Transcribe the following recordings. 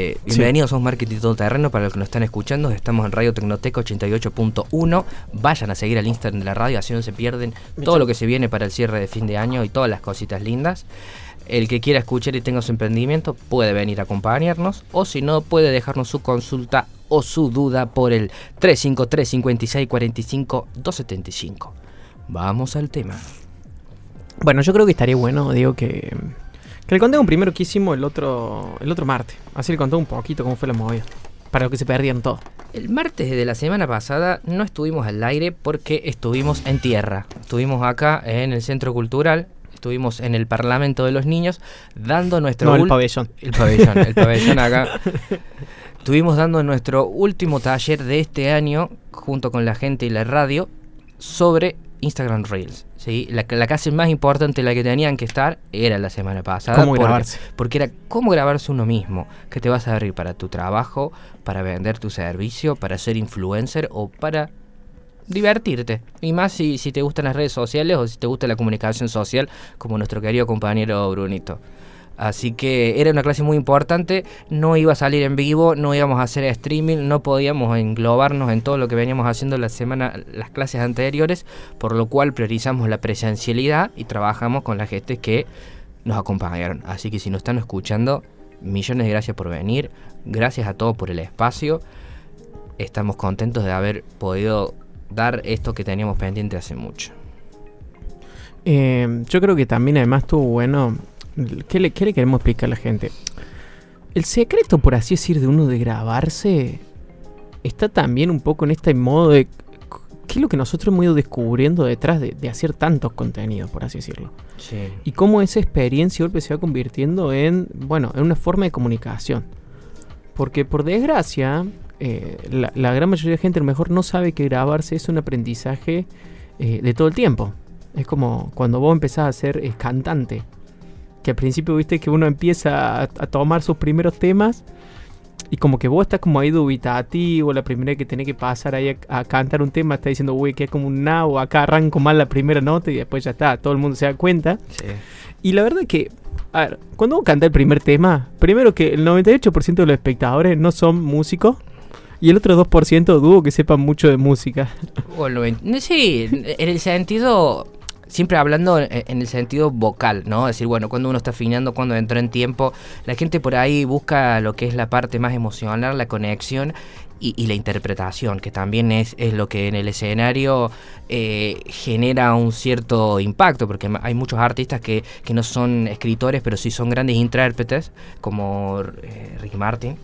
Eh, bienvenidos a un marketing todo terreno para los que nos están escuchando. Estamos en Radio Tecnoteca 88.1. Vayan a seguir al Instagram de la radio, así no se pierden todo lo que se viene para el cierre de fin de año y todas las cositas lindas. El que quiera escuchar y tenga su emprendimiento puede venir a acompañarnos o si no puede dejarnos su consulta o su duda por el 353 56 45 275. Vamos al tema. Bueno, yo creo que estaría bueno, digo, que, que le contemos primero que hicimos el otro, el otro martes. Así le contó un poquito cómo fue la movida. Para lo que se perdían todo. El martes de la semana pasada no estuvimos al aire porque estuvimos en tierra. Estuvimos acá en el Centro Cultural, estuvimos en el Parlamento de los Niños dando nuestro... No, el pabellón. El pabellón, el pabellón acá. Estuvimos dando nuestro último taller de este año junto con la gente y la radio sobre Instagram Reels. ¿Sí? La, la clase más importante, la que tenían que estar, era la semana pasada. Cómo porque- grabarse. Porque era cómo grabarse uno mismo, que te vas a abrir para tu trabajo, para vender tu servicio, para ser influencer o para divertirte. Y más si, si te gustan las redes sociales o si te gusta la comunicación social, como nuestro querido compañero Brunito. Así que era una clase muy importante, no iba a salir en vivo, no íbamos a hacer streaming, no podíamos englobarnos en todo lo que veníamos haciendo la semana, las clases anteriores, por lo cual priorizamos la presencialidad y trabajamos con la gente que nos acompañaron. Así que si nos están escuchando, millones de gracias por venir, gracias a todos por el espacio. Estamos contentos de haber podido dar esto que teníamos pendiente hace mucho. Eh, yo creo que también además estuvo bueno. ¿Qué le, ¿Qué le queremos explicar a la gente? El secreto, por así decir, de uno de grabarse está también un poco en este modo de. ¿Qué es lo que nosotros hemos ido descubriendo detrás de, de hacer tantos contenidos, por así decirlo? Sí. Y cómo esa experiencia golpe se va convirtiendo en, bueno, en una forma de comunicación. Porque por desgracia, eh, la, la gran mayoría de gente a lo mejor no sabe que grabarse es un aprendizaje eh, de todo el tiempo. Es como cuando vos empezás a ser eh, cantante. Que al principio viste que uno empieza a, a tomar sus primeros temas y como que vos estás como ahí dubitativo, la primera que tenés que pasar ahí a, a cantar un tema, está diciendo, uy, que es como un nabo, acá arranco mal la primera nota y después ya está, todo el mundo se da cuenta. Sí. Y la verdad que, a ver, cuando uno canta el primer tema, primero que el 98% de los espectadores no son músicos y el otro 2% dudo que sepan mucho de música. Sí, en el sentido, siempre hablando en el sentido vocal, ¿no? Es decir, bueno, cuando uno está afinando, cuando entra en tiempo, la gente por ahí busca lo que es la parte más emocional, la conexión y, y la interpretación, que también es, es lo que en el escenario eh, genera un cierto impacto, porque hay muchos artistas que, que no son escritores, pero sí son grandes intérpretes, como eh, Ricky Martin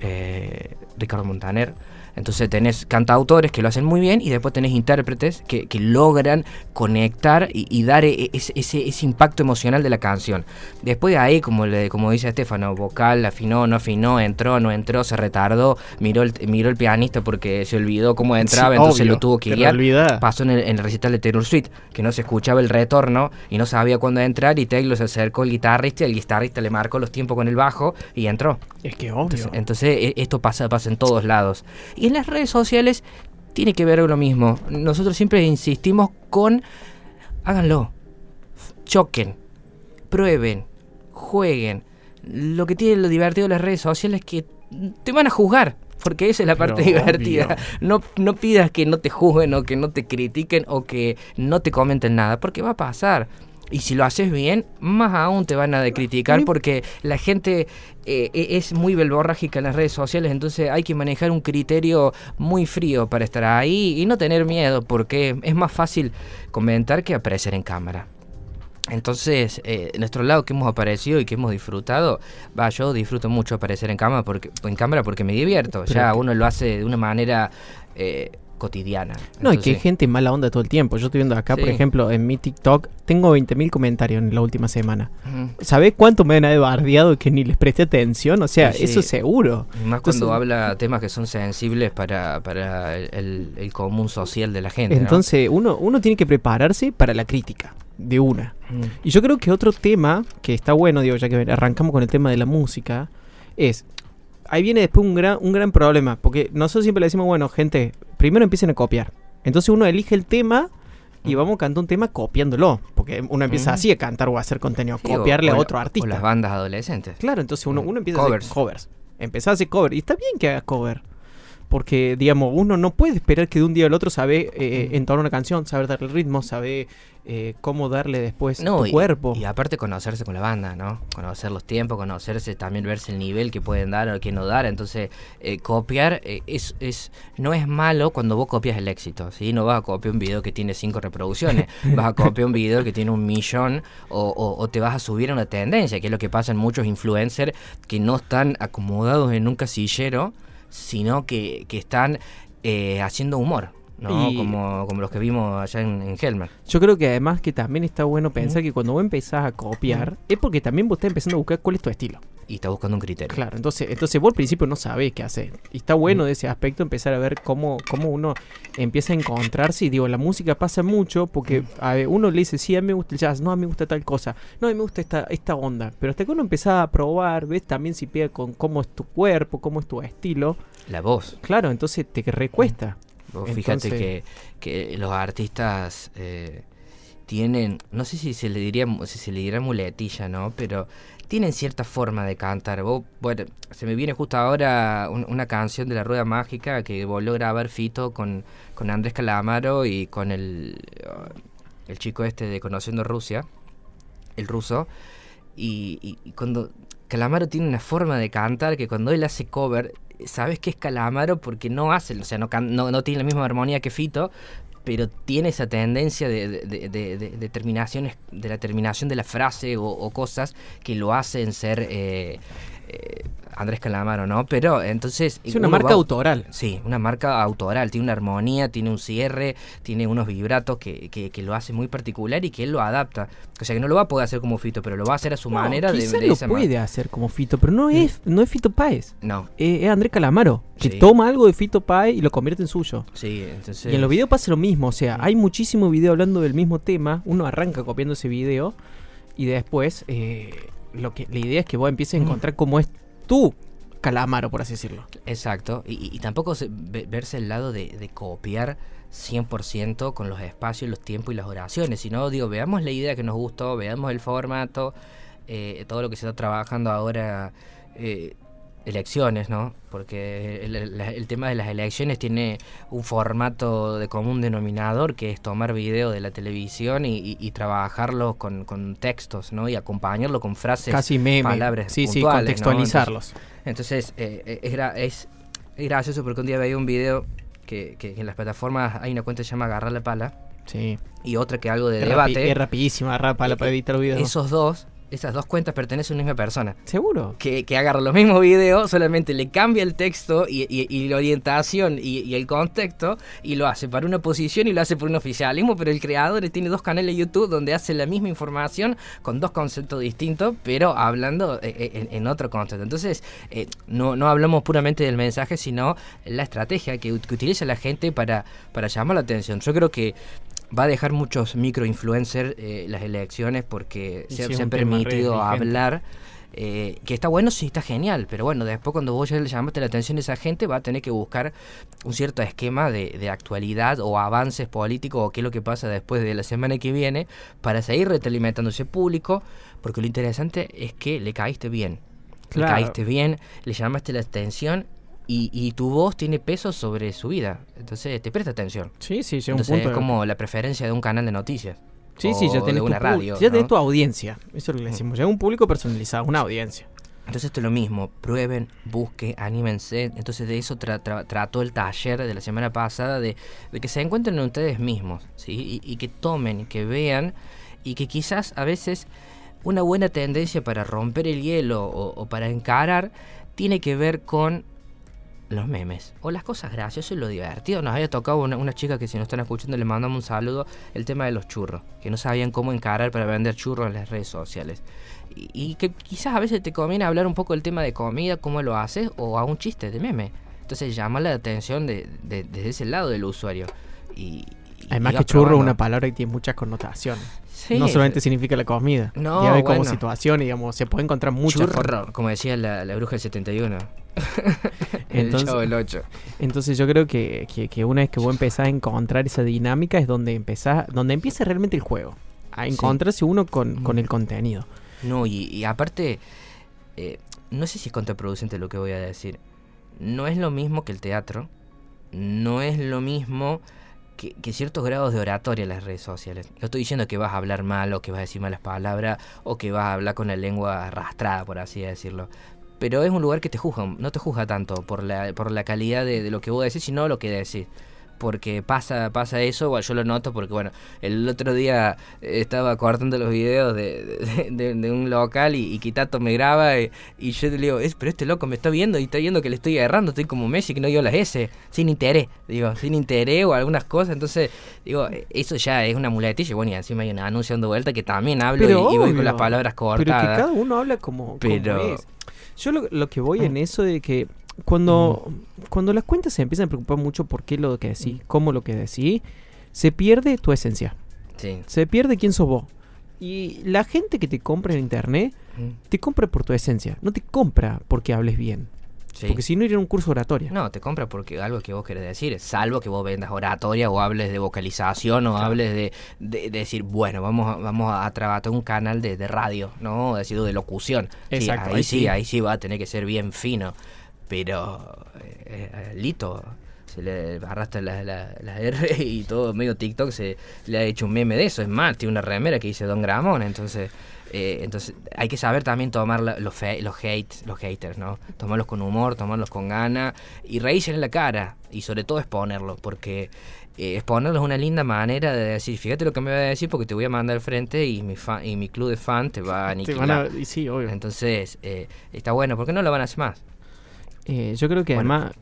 eh, Ricardo Montaner. Entonces tenés cantautores que lo hacen muy bien y después tenés intérpretes que, que logran conectar y, y dar e- ese, ese, ese impacto emocional de la canción. Después de ahí, como, le, como dice Estefano, vocal, afinó, no afinó, entró, no entró, se retardó, miró el, miró el pianista porque se olvidó cómo entraba, Sí, entonces obvio, lo tuvo que guiar. olvidás. Pasó en el, en el recital de Taylor Swift, que no se escuchaba el retorno y no sabía cuándo entrar y Taylor se acercó al guitarrista y el guitarrista le marcó los tiempos con el bajo y entró. Es que obvio. Entonces, entonces, e- esto pasa, pasa en todos lados. Y en las redes sociales tiene que ver lo mismo. Nosotros siempre insistimos con háganlo, choquen, prueben, jueguen. Lo que tiene lo divertido de las redes sociales es que te van a juzgar. Porque esa es la parte Pero divertida. No, no pidas que no te juzguen o que no te critiquen o que no te comenten nada, porque va a pasar. Y si lo haces bien, más aún te van a criticar porque la gente eh, e- es muy belborrágica en las redes sociales, entonces hay que manejar un criterio muy frío para estar ahí y no tener miedo, porque es más fácil comentar que aparecer en cámara. Entonces, eh, nuestro lado que hemos aparecido y que hemos disfrutado, va, yo disfruto mucho aparecer en cámara porque, en cámara porque me divierto. Ya uno lo hace de una manera eh, cotidiana. No, y que hay gente mala onda todo el tiempo. Yo estoy viendo acá, por ejemplo, en mi TikTok, tengo 20.000 comentarios en la última semana. ujú. ¿Sabés cuánto me han de bardeado que ni les presté atención? O sea, Sí, sí. eso seguro. Y Más Entonces- cuando habla temas que son sensibles para, para el, común social de la gente. ¿no? Entonces, uno, uno tiene que prepararse para la crítica, de una. Mm. Y yo creo que otro tema que está bueno, digo, ya que arrancamos con el tema de la música, es. Ahí viene después un gran, un gran problema. Porque nosotros siempre le decimos, bueno, gente, primero empiecen a copiar. Entonces uno elige el tema y Mm. vamos a cantar un tema copiándolo. Porque uno empieza Mm. así a cantar o a hacer contenido, Sí, o- copiarle o a otro O artista. las bandas adolescentes. Claro, entonces uno, Mm, uno empieza covers. a hacer covers. Empezá a hacer cover. Y está bien que hagas cover. Porque, digamos, uno no puede esperar que de un día al otro sabe eh, entonar una canción, saber darle el ritmo, sabe eh, cómo darle después tu y, cuerpo. Y aparte conocerse con la banda, ¿no? Conocer los tiempos, conocerse, también verse el nivel que pueden dar o que no dar. Entonces, eh, copiar eh, es, es, no es malo cuando vos copias el éxito, ¿sí? No vas a copiar un video que tiene cinco reproducciones, vas a copiar un video que tiene un millón o, o, te vas a subir a una tendencia, que es lo que pasa en muchos influencers que no están acomodados en un casillero sino que, que están eh, haciendo humor. ¿No? Como, como los que vimos allá en, en, Helmer. Yo creo que además que también está bueno pensar que cuando vos empezás a copiar, es porque también vos estás empezando a buscar cuál es tu estilo. Y estás buscando un criterio. Claro, entonces, entonces vos al principio no sabés qué hacer. Y está bueno de ese aspecto empezar a ver cómo, cómo uno empieza a encontrarse. Y digo, la música pasa mucho porque a ver, uno le dice, sí, a mí me gusta el jazz, no, a mí me gusta tal cosa, no, a mí me gusta esta, esta onda. Pero hasta que uno empieza a probar, ves también si pega con cómo es tu cuerpo, cómo es tu estilo. La voz. Claro, entonces te recuesta. Fíjate que, que, los artistas eh, tienen, no sé si se le diría, si se le diría muletilla, ¿no? Pero tienen cierta forma de cantar. bueno, se me viene justo ahora una canción de la Rueda Mágica que volvió a grabar Fito con, con Andrés Calamaro y con el, uh, el chico este de Conociendo Rusia, el ruso. Y, y, cuando Calamaro tiene una forma de cantar que cuando él hace cover, sabes que es Calamaro porque no hace, o sea, no, no, no tiene la misma armonía que Fito, pero tiene esa tendencia de, de, de, terminaciones, de la terminación de la frase o, cosas que lo hacen ser eh, eh, Andrés Calamaro, ¿no? Pero entonces... Es una marca autoral. Sí, una marca autoral. Tiene una armonía, tiene un cierre, tiene unos vibratos que, que, lo hace muy particular y que él lo adapta. O sea que no lo va a poder hacer como Fito, pero lo va a hacer a su manera. de, lo puede hacer como Fito, pero no es, no es Fito Páez. No. es Andrés Calamaro, que toma algo de Fito Páez y lo convierte en suyo. Sí, entonces... Y en los videos pasa lo mismo. O sea, hay muchísimo video hablando del mismo tema. Uno arranca copiando ese video y después... Eh, lo que la idea es que vos empieces a encontrar cómo es tú calamaro, por así decirlo. Exacto, y, tampoco verse el lado de, de copiar 100% con los espacios, los tiempos y las oraciones, sino digo, veamos la idea que nos gustó, veamos el formato, eh, todo lo que se está trabajando ahora, eh, elecciones, ¿no? Porque el, tema de las elecciones tiene un formato de común denominador que es tomar video de la televisión y, trabajarlo con, textos, ¿no? Y acompañarlo con frases, Casi meme. palabras sí, sí, contextualizarlos. Entonces, eh, eh, es, es, gracioso porque un día veía un video que, en las plataformas hay una cuenta que se llama Agarrar la Pala. Sí. Y otra que algo de debate. es rapidísima, agarrar pala para editar videos. Esos dos esas dos cuentas pertenecen a una misma persona. ¿Seguro? Que, que agarra los mismos videos, solamente le cambia el texto y, la orientación y, el contexto y lo hace para una posición y lo hace por un oficialismo, pero el creador tiene dos canales de YouTube donde hace la misma información con dos conceptos distintos, pero hablando eh, eh, en, otro concepto. Entonces, eh, no, no hablamos puramente del mensaje, sino la estrategia que, que utiliza la gente para, para llamar la atención. Yo creo que va a dejar muchos microinfluencers eh, las elecciones porque se, han permitido hablar. Eh, que está bueno, sí, está genial, pero bueno, después cuando vos ya le llamaste la atención a esa gente, va a tener que buscar un cierto esquema de, actualidad o avances políticos o qué es lo que pasa después de la semana que viene para seguir retroalimentando ese público, porque lo interesante es que le caíste bien. Le caíste bien, le llamaste la atención y, tu voz tiene peso sobre su vida. Entonces te presta atención. Sí, sí, llega un punto. Es como la preferencia de un canal de noticias. Sí, sí, ya tenés, una radio, ya tenés tu audiencia. Eso es lo que le decimos. Ya un público personalizado, una audiencia. Entonces esto es lo mismo, prueben, busquen, anímense. Entonces de eso trató el taller de la semana pasada, de, que se encuentren ustedes mismos, ¿sí? Y, que tomen, que vean, y que quizás a veces una buena tendencia para romper el hielo o, o para encarar tiene que ver con los memes o las cosas graciosas y lo divertido. Nos había tocado una, chica que si nos están escuchando le mandamos un saludo, el tema de los churros, que no sabían cómo encarar para vender churros en las redes sociales. Y, que quizás a veces te conviene hablar un poco del tema de comida, cómo lo haces, o a un chiste de meme. Entonces llama la atención de, desde ese lado del usuario. Y, Además que churro es una palabra que tiene muchas connotaciones. no solamente significa la comida. No, ya ve como situación, digamos, se puede encontrar muchas Churro, como decía la, bruja del 71. Entonces, el 8. Entonces yo creo que, que, una vez que vos empezás a encontrar esa dinámica es donde empezás, donde empieza realmente el juego. A encontrarse uno con, con, el contenido. No, y, aparte, eh, no sé si es contraproducente lo que voy a decir. No es lo mismo que el teatro, no es lo mismo que, ciertos grados de oratoria en las redes sociales. No estoy diciendo que vas a hablar mal o que vas a decir malas palabras o que vas a hablar con la lengua arrastrada, por así decirlo. Pero es un lugar que te juzga, no te juzga tanto por la, por la calidad de, de lo que vos decís, sino lo que decís. Porque pasa pasa eso, igual yo lo noto porque bueno, el otro día estaba cortando los videos de, de, un local y, Quitato me graba y, yo le digo, es, pero este loco me está viendo y está viendo que le estoy agarrando, estoy como Messi que no dio las S, sin interés, digo, sin interés o algunas cosas, entonces digo, eso ya es una muletilla, bueno, y encima hay un anuncio dando vuelta que también hablo y, voy con las palabras cortadas. Pero que cada uno habla como, pero... Yo lo, lo que voy en eso de que cuando, cuando las cuentas se empiezan a preocupar mucho por qué lo que decís, cómo lo que decís, se pierde tu esencia. Se pierde quién sos vos. Y la gente que te compra en internet, te compra por tu esencia. No te compra porque hables bien. Porque si no iría a un curso de oratoria. No, te compra porque algo que vos querés decir. Salvo que vos vendas oratoria o hables de vocalización o hables de, de, decir, bueno, vamos a, vamos a trabajar un canal de, radio, ¿no? Decir, de locución. Exacto, ahí, sí, ahí sí va a tener que ser bien fino pero eh, eh, Lito se le arrastra la, la, R y todo medio TikTok se le ha hecho un meme de eso. Es más, tiene una remera que dice Don Gramón, entonces eh, entonces hay que saber también tomar los, los hate, los haters, ¿no? Tomarlos con humor, tomarlos con gana y reírse en la cara y sobre todo exponerlo, porque exponerlo es una linda manera de decir, fíjate lo que me va a decir porque te voy a mandar al frente y mi y mi club de fan te va a aniquilar. sí, obvio. Entonces, está bueno, ¿por qué no lo van a hacer más? Eh, yo creo que además...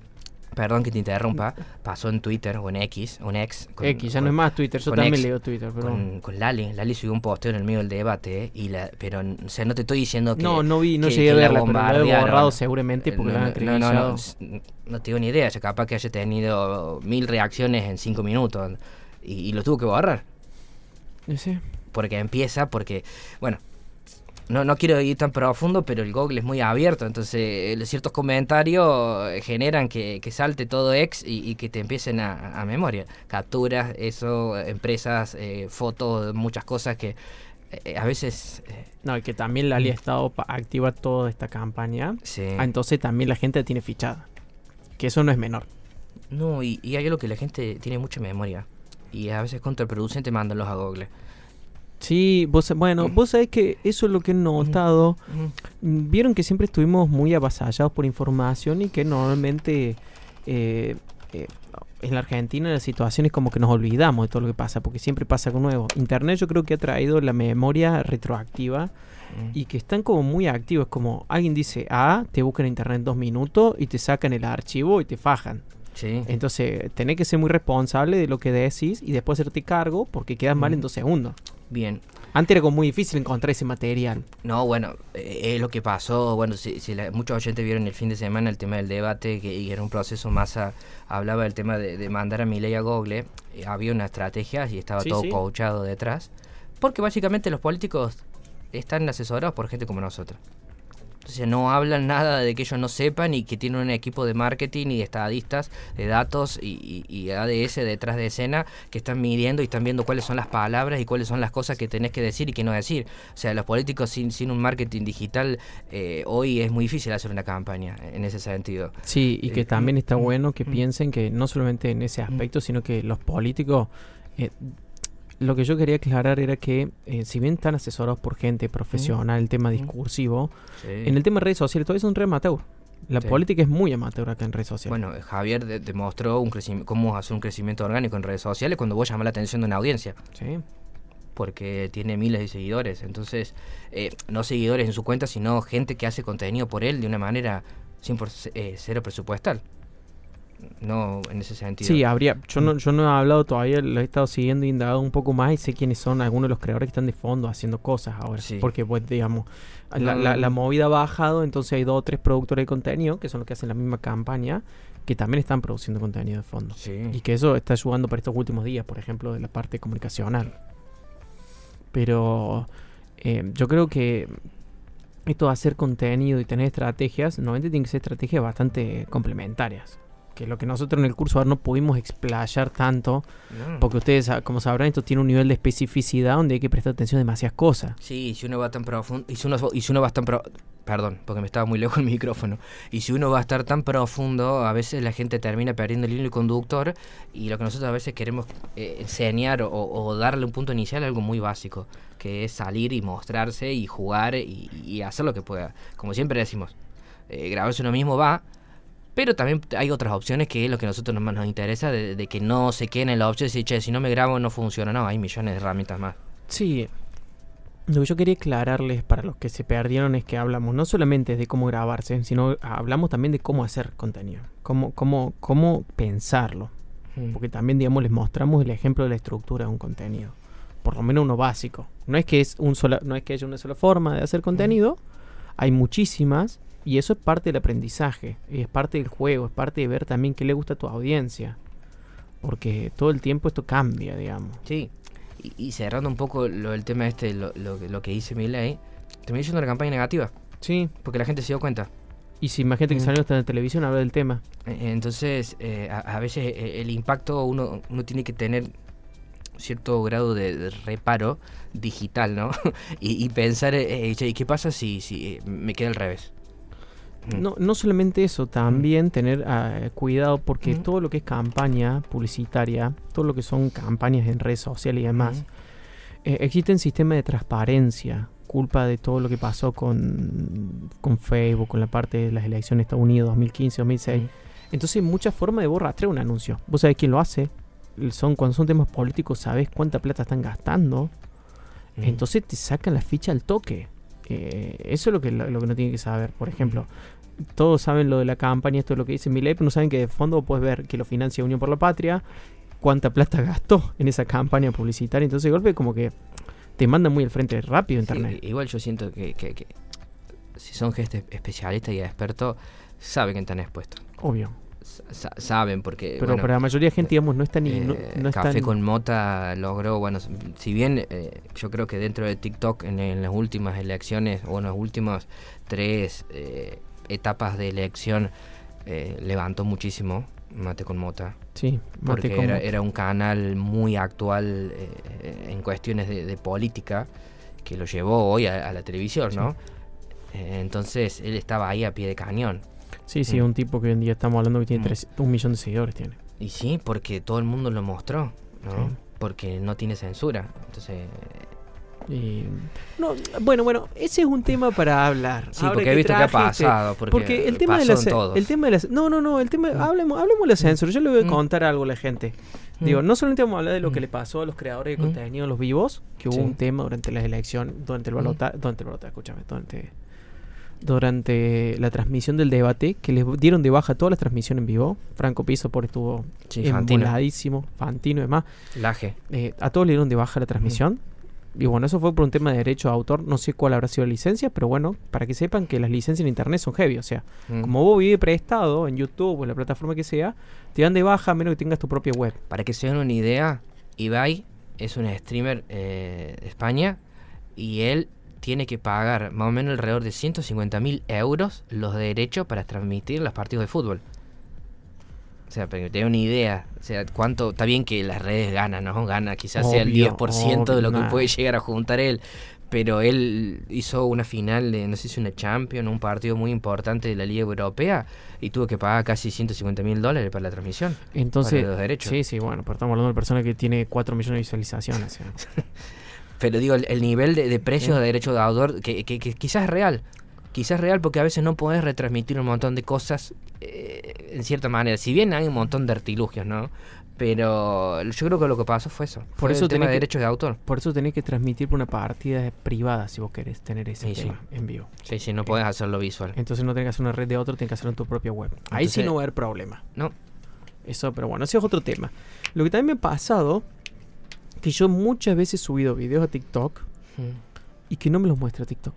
Perdón que te interrumpa, pasó en Twitter o en X, o en X. X, ya no es más Twitter, yo también leo Twitter. Con, con, Lali, Lali subió un posteo en el medio del debate, y la, pero o sea, no te estoy diciendo que. No, no vi, no llegué a verla, pero he borrado seguramente porque no, no, no, no, tengo ni idea, o capaz que haya tenido mil reacciones en cinco minutos y, y lo tuvo que borrar. Sí. Porque empieza, porque, bueno, no, no quiero ir tan profundo, pero el Google es muy abierto, entonces eh, ciertos comentarios generan que, salte todo ex y, que te empiecen a, memoria. Capturas, eso, empresas, eh, fotos, muchas cosas que eh, a veces... no, y que también la ha mm. estado para activar toda esta campaña. Sí. Ah, entonces también la gente tiene fichada. Que eso no es menor. No, y, y hay algo que la gente tiene mucha memoria. Y a veces es contraproducente mandarlos a Google. Sí, vos, bueno, vos sabés que eso es lo que he notado. Vieron que siempre estuvimos muy avasallados por información y que normalmente eh, eh, en la Argentina la situación es como que nos olvidamos de todo lo que pasa, porque siempre pasa con nuevo. Internet yo creo que ha traído la memoria retroactiva y que están como muy activos, como alguien dice A, te buscan en internet en dos minutos y te sacan el archivo y te fajan. Sí. Entonces, tenés que ser muy responsable de lo que decís y después hacerte cargo porque quedas mal en dos segundos. Bien. Antes era como muy difícil encontrar ese material. No, bueno, eh, es lo que pasó. Bueno, si, muchos oyentes vieron el fin de semana el tema del debate, que era un proceso más. hablaba del tema de, mandar a Milei a Google. Eh, había una estrategia y estaba todo coachado detrás. Porque básicamente los políticos están asesorados por gente como nosotros. Entonces no hablan nada de que ellos no sepan y que tienen un equipo de marketing y de estadistas, de datos y, ADS detrás de escena que están midiendo y están viendo cuáles son las palabras y cuáles son las cosas que tenés que decir y que no decir. O sea, los políticos sin, sin un marketing digital eh, hoy es muy difícil hacer una campaña en ese sentido. Sí, y que eh, también está mm, bueno que mm. piensen que no solamente en ese aspecto, sino que los políticos... Eh, lo que yo quería aclarar era que, eh, si bien están asesorados por gente profesional, el tema discursivo, en el tema de redes sociales todavía es un re amateur. La política es muy amateur acá en redes sociales. Bueno, Javier demostró un cómo hacer un crecimiento orgánico en redes sociales cuando vos llamás la atención de una audiencia. Sí. Porque tiene miles de seguidores. Entonces, eh, no seguidores en su cuenta, sino gente que hace contenido por él de una manera 100% eh, cero presupuestal no en ese sentido. Sí, habría. Yo no, yo no he hablado todavía, lo he estado siguiendo y indagado un poco más y sé quiénes son algunos de los creadores que están de fondo haciendo cosas ahora. Porque, pues, digamos, la, la, movida ha bajado, entonces hay dos o tres productores de contenido que son los que hacen la misma campaña que también están produciendo contenido de fondo. Y que eso está ayudando para estos últimos días, por ejemplo, de la parte comunicacional. Pero eh, yo creo que esto de hacer contenido y tener estrategias, normalmente tienen que ser estrategias bastante complementarias que lo que nosotros en el curso ahora no pudimos explayar tanto, porque ustedes, como sabrán, esto tiene un nivel de especificidad donde hay que prestar atención a demasiadas cosas. Sí, si uno va tan profundo, y si uno, y si uno va tan Perdón, porque me estaba muy lejos el micrófono. Y si uno va a estar tan profundo, a veces la gente termina perdiendo el hilo conductor y lo que nosotros a veces queremos eh, enseñar o, o darle un punto inicial a algo muy básico, que es salir y mostrarse y jugar y, y hacer lo que pueda. Como siempre decimos, eh, grabarse uno mismo va, pero también hay otras opciones que es lo que a nosotros nos, nos interesa, de, de que no se queden en la opción de decir, che, si no me grabo no funciona. No, hay millones de herramientas más. Sí. Lo que yo quería aclararles para los que se perdieron es que hablamos no solamente de cómo grabarse, sino hablamos también de cómo hacer contenido, cómo, cómo, cómo pensarlo. Mm. Porque también, digamos, les mostramos el ejemplo de la estructura de un contenido. Por lo menos uno básico. No es que es un sola, no es que haya una sola forma de hacer contenido, hay muchísimas, y eso es parte del aprendizaje, y es parte del juego, es parte de ver también qué le gusta a tu audiencia. Porque todo el tiempo esto cambia, digamos. Sí, y, y cerrando un poco lo del tema este, lo, lo, que- lo que dice Milei, terminó siendo una campaña negativa, Sí. porque la gente se dio cuenta. Y si imagínate que Mm. salió hasta en la televisión a hablar del tema. Eh, Entonces, eh, a, a veces eh, el impacto uno, uno tiene que tener cierto grado de, de reparo digital, ¿no? y, y pensar, eh, eh, ¿y qué pasa si, si eh, me queda al revés? Mm. No, no solamente eso, también tener ah, cuidado porque Mm. todo lo que es campaña publicitaria, todo lo que son campañas en redes sociales y demás, Mm. eh, existen sistemas de transparencia, culpa de todo lo que pasó con, con Facebook, con la parte de las elecciones de Estados Unidos 2015, 2006. Mm. Entonces hay muchas formas de rastrear un anuncio. Vos sabés quién lo hace. Son, cuando son temas políticos, sabés cuánta plata están gastando. Mm. Entonces te sacan la ficha al toque. Eso es lo que, lo, lo que no tiene que saber. Por ejemplo, todos saben lo de la campaña, esto es lo que dice Milei, pero no saben que de fondo puedes ver que lo financia Unión por la Patria, cuánta plata gastó en esa campaña publicitaria. Entonces, de golpe, como que te mandan muy al frente rápido Sí, internet. igual yo siento que, que- que si son gente especialistas y expertos, saben que están expuestos. Obvio. Sa- saben porque... Pero bueno, para la mayoría de gente, digamos, no está ni. no, Eh, no Café están- con Mota logró, bueno, si bien eh, yo creo que dentro de TikTok en, en las últimas elecciones o en las últimas tres eh, etapas de elección levantó muchísimo Mate con Mota, Sí, mate porque con era, Mota. era un canal muy actual en cuestiones de, de política que lo llevó hoy a, a la televisión, ¿no? Entonces él estaba ahí a pie de cañón. Sí, sí, Mm. un tipo que hoy en día estamos hablando que tiene Mm. tres- un millón de seguidores. tiene Y sí, porque todo el mundo lo mostró, ¿no? Sí. Porque no tiene censura. Entonces, Y- no, bueno, bueno, ese es un tema para hablar. sí, Ahora porque he visto que ha trajiste- pasado. Porque, Porque el tema de la en ce- todos. el tema de las no no no el tema Mm. hablemos hablemos de la censura yo le voy a Mm. contar algo a la gente Mm. digo no solamente vamos a hablar de lo que Mm. le pasó a los creadores de Mm. contenido los vivos que hubo Sí. un tema durante las elecciones durante el Mm. balota durante el balota escúchame durante durante la transmisión del debate que les dieron de baja todas las transmisiones en vivo Franco Piso por estuvo Sí, Fantino. y demás Laje. eh, a todos le dieron de baja la transmisión. Y bueno, eso fue por un tema de derecho de autor. No sé cuál habrá sido la licencia, pero bueno, para que sepan que las licencias en internet son heavy. O sea, Mm. como vos vives prestado en YouTube o en la plataforma que sea, te dan de baja a menos que tengas tu propia web. Para que se den una idea, Ibai es un streamer eh, de España y él tiene que pagar más o menos alrededor de 150 mil euros los derechos para transmitir los partidos de fútbol. O sea, para que te una idea. O sea, cuánto. Está bien que las redes ganan, ¿no? Gana quizás sea el Obvio, 10% de lo que puede llegar a juntar él. Pero él hizo una final de, no sé si una Champions, un partido muy importante de la Liga Europea y tuvo que pagar casi 150 mil dólares para la transmisión. Entonces, Para los derechos. sí, sí, bueno, pero estamos hablando de una persona que tiene 4 millones de visualizaciones. sea. Pero digo, el, el nivel de, de precios Sí. de derecho de autor, que, que- que quizás es real. Quizás es real porque a veces no podés retransmitir un montón de cosas eh, en cierta manera. Si bien hay un montón de artilugios, ¿no? Pero yo creo que lo que pasó fue eso. Por eso el tema tenés de que- derechos de autor. Por eso tenés que transmitir por una partida privada si vos querés tener ese Sí, sí. tema en vivo. Sí, sí, no podés hacerlo visual. Entonces no tenés que hacer una red de otro, tenés que hacerlo en tu propia web. Ahí sí no va a haber problema. No. Eso, pero bueno, ese es otro tema. Lo que también me ha pasado, que yo muchas veces he subido videos a TikTok y que no me los muestra TikTok.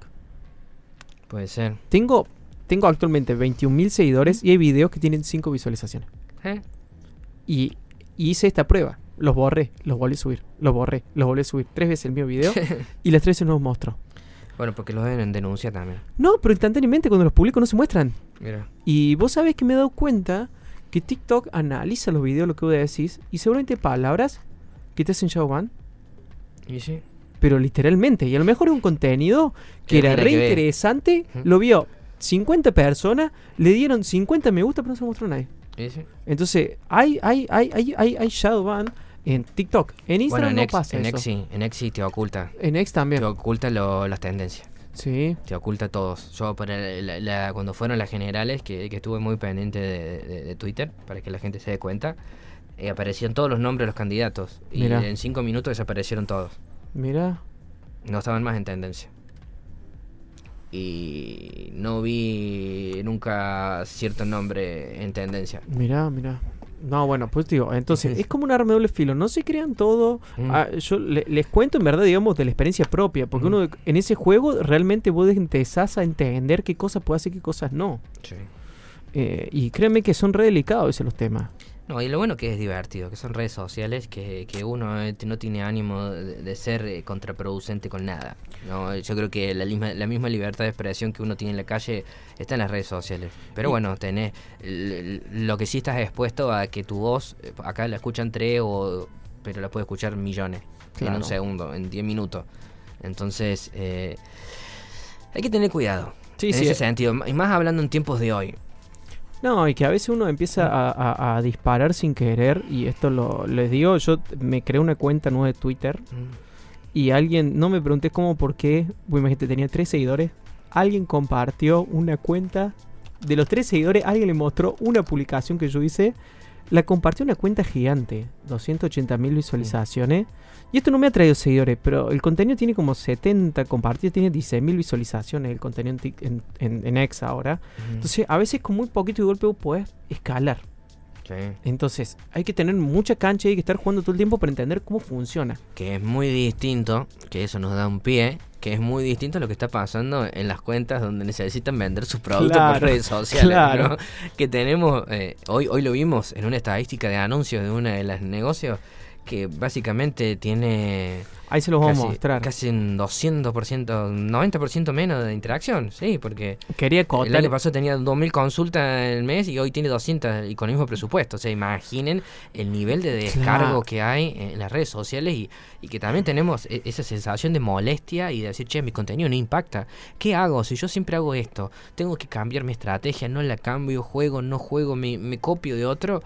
Puede ser. Tengo, tengo actualmente 21.000 seguidores y hay videos que tienen 5 visualizaciones. ¿Eh? Y, y hice esta prueba. Los borré, los volví a subir, los borré, los volví a subir. Tres veces el mismo video y las tres veces no los mostró. Bueno, porque los deben denunciar también. No, pero instantáneamente cuando los publico no se muestran. Mira. Y vos sabés que me he dado cuenta que TikTok analiza los videos, lo que vos decís, y seguramente palabras que te hacen shadowban ¿Y sí? pero literalmente. Y a lo mejor es un contenido que era re que interesante, lo vio 50 personas, le dieron 50 me gusta, pero no se mostró nadie. Sí. Entonces, hay, hay, hay, hay, hay, hay shadow ban en TikTok. En Bueno, Instagram en no X, pasa en eso. X sí, en X sí te oculta. En X también. Te oculta lo- las tendencias. Sí. Te oculta todos. Yo para la- la- cuando fueron las generales, que, que estuve muy pendiente de, de- de Twitter, para que la gente se dé cuenta, eh, aparecían todos los nombres de los candidatos. Y en cinco minutos desaparecieron todos. Mira. No estaban más en tendencia. Y no vi nunca cierto nombre en tendencia. Mira, mira. No, bueno, pues digo, entonces es como un arma de doble filo. No se crean todo. Mm. Ah, yo le- les cuento en verdad, digamos, de la experiencia propia. Porque Mm. uno en ese juego realmente vos empezás a entender qué cosas puede hacer y qué cosas no. Eh, y créanme que son re delicados veces los temas. No, y lo bueno que es divertido, que son redes sociales, que, que uno eh, no tiene ánimo de, de ser eh, contraproducente con nada. No, yo creo que la misma, la misma libertad de expresión que uno tiene en la calle está en las redes sociales. Pero bueno, tenés lo que sí estás expuesto a que tu voz, eh, acá la escuchan tres, o, pero la puede escuchar millones en un segundo, en 10 minutos. Entonces, eh, hay que tener cuidado. Sí, en sí. ese sentido, y más hablando en tiempos de hoy. No, y que a veces uno empieza a, a- a disparar sin querer. Y esto lo les digo, yo me creé una cuenta nueva de Twitter. Y alguien, no me pregunté cómo, por qué. Pues imagínate, tenía tres seguidores. Alguien compartió una cuenta. De los tres seguidores, alguien le mostró una publicación que yo hice. La compartió una cuenta gigante. 280 mil visualizaciones. Y esto no me ha traído seguidores, pero el contenido tiene como 70 compartidos, tiene 16 mil visualizaciones el contenido en, en, en- en X ahora. Entonces, a veces con muy poquito de golpe vos podés escalar. Sí. Entonces, hay que tener mucha cancha y hay que estar jugando todo el tiempo para entender cómo funciona. que es muy distinto, que eso nos da un pie, que es muy distinto a lo que está pasando en las cuentas donde necesitan vender sus productos Claro, por redes sociales. claro. ¿no? Que tenemos, eh, hoy, hoy lo vimos en una estadística de anuncios de una de las negocios que básicamente tiene Ahí se los casi, a mostrar. casi un 200%, 90% menos de interacción, sí, porque Quería el acotar. año pasado tenía 2.000 consultas el mes y hoy tiene 200 y con el mismo presupuesto. O sea, imaginen el nivel de descargo Claro. que hay en las redes sociales y, y que también tenemos e- esa sensación de molestia y de decir, che, mi contenido no impacta. ¿Qué hago? Si yo siempre hago esto, tengo que cambiar mi estrategia, no la cambio, juego, no juego, me, me copio de otro.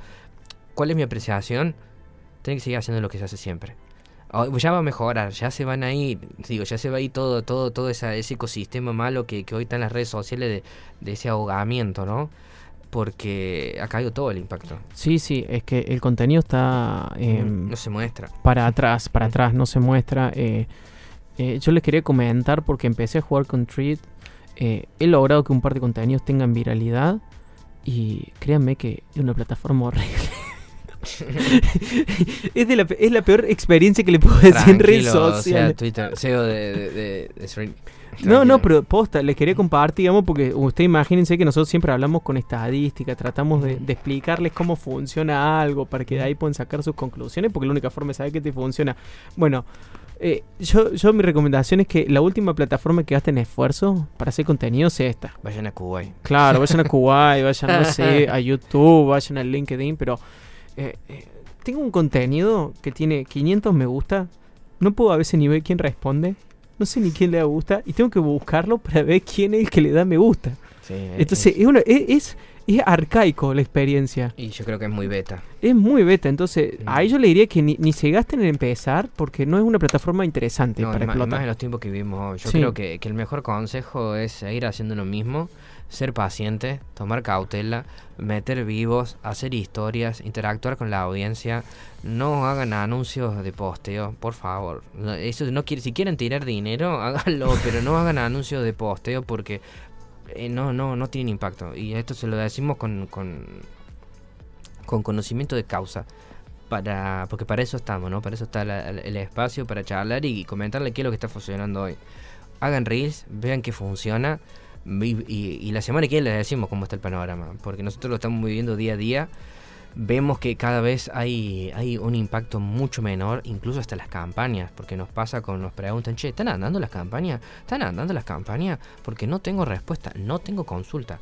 ¿Cuál es mi apreciación? Tiene que seguir haciendo lo que se hace siempre. Oh, Ya va a mejorar, ya se van a ir, digo, ya se va a ir todo, todo, todo esa- ese ecosistema malo que, que hoy está en las redes sociales de, de ese ahogamiento, ¿no? Porque ha caído todo el impacto. Sí, sí, es que el contenido está em, no se muestra. para atrás, para atrás, no se muestra. eh, eh, yo les quería comentar porque empecé a jugar con Treat. eh, he logrado que un par de contenidos tengan viralidad. Y créanme que es una plataforma horrible. es, de la, es la peor experiencia que le puedo decir en redes o sea, sociales. Twitter, CEO de, de, de- de Stream. No, no, pero posta, les quería compartir, digamos, porque ustedes imagínense que nosotros siempre hablamos con estadística, tratamos de, de explicarles cómo funciona algo para que de ahí puedan sacar sus conclusiones, porque la única forma de saber que te funciona. Bueno, eh, yo, yo mi recomendación es que la última plataforma que gasten esfuerzo para hacer contenido sea esta. Vayan a Kuwait. Claro, vayan a Kuwait, vayan, no sé, a YouTube, vayan a LinkedIn, pero eh, eh, tengo un contenido que tiene 500 me gusta, no puedo a veces ni ver quién responde, no sé ni quién le da gusta, y tengo que buscarlo para ver quién es el que le da me gusta. Sí, Entonces, es, una- es, es, es arcaico la experiencia, y yo creo que es muy beta. es muy beta, entonces Mm. ahí yo le diría que ni, ni se gasten en empezar porque no es una plataforma interesante No, para y más explotar. en los tiempos que vivimos hoy. Yo Sí. creo que, que el mejor consejo es seguir haciendo lo mismo, ser paciente, tomar cautela, meter vivos, hacer historias, interactuar con la audiencia. No hagan anuncios de posteo, por favor. Eso no quiere, si quieren tirar dinero, háganlo, pero no hagan anuncios de posteo porque eh, no, no, no tienen impacto. Y esto se lo decimos con, con, con conocimiento de causa para porque para eso estamos, ¿no? Para eso está la- el espacio para charlar y comentarle qué es lo que está funcionando hoy. Hagan reels, vean que funciona y, y- y la semana que viene les decimos cómo está el panorama, porque nosotros lo estamos viviendo día a día. Vemos que cada vez hay, hay un impacto mucho menor, incluso hasta las campañas, porque nos pasa con, nos preguntan, che, ¿están andando las campañas? ¿Están andando las campañas? Porque no tengo respuesta, no tengo consulta.